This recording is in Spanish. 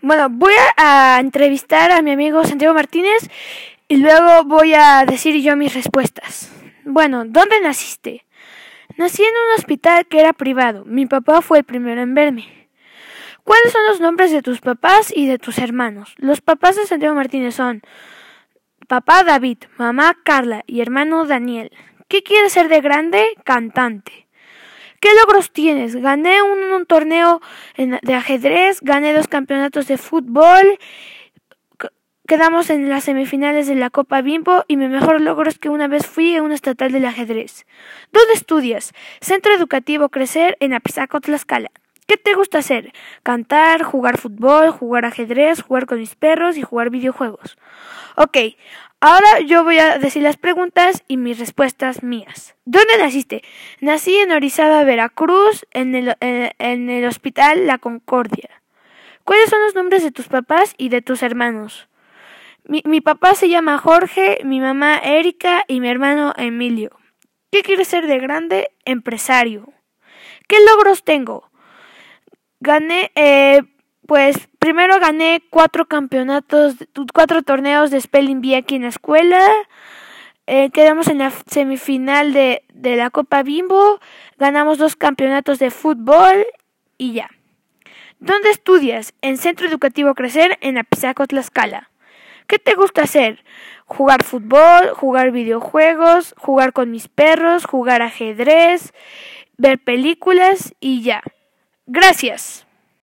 Bueno, voy a, entrevistar a mi amigo Santiago Martínez y luego voy a decir yo mis respuestas. Bueno, ¿dónde naciste? Nací en un hospital que era privado. Mi papá fue el primero en verme. ¿Cuáles son los nombres de tus papás y de tus hermanos? Los papás de Santiago Martínez son papá David, mamá Carla y hermano Daniel. ¿Qué quieres ser de grande? Cantante. ¿Qué logros tienes? Gané un, torneo de ajedrez, gané dos campeonatos de fútbol, quedamos en las semifinales de la Copa Bimbo y mi mejor logro es que una vez fui a un estatal del ajedrez. ¿Dónde estudias? Centro Educativo Crecer en Apizaco, Tlaxcala. ¿Qué te gusta hacer? Cantar, jugar fútbol, jugar ajedrez, jugar con mis perros y jugar videojuegos. Ok, ahora yo voy a decir las preguntas y mis respuestas mías. ¿Dónde naciste? Nací en Orizaba, Veracruz, en el, en el Hospital La Concordia. ¿Cuáles son los nombres de tus papás y de tus hermanos? Mi, mi papá se llama Jorge, mi mamá Erika y mi hermano Emilio. ¿Qué quieres ser de grande? Empresario. ¿Qué logros tengo? Gané, eh, pues primero gané cuatro campeonatos, cuatro torneos de Spelling Bee aquí en la escuela. Eh, quedamos en la semifinal de, de la Copa Bimbo. Ganamos dos campeonatos de fútbol y ya. ¿Dónde estudias? En Centro Educativo Crecer en Apizaco, Tlaxcala. ¿Qué te gusta hacer? Jugar fútbol, jugar videojuegos, jugar con mis perros, jugar ajedrez, ver películas y ya. Gracias.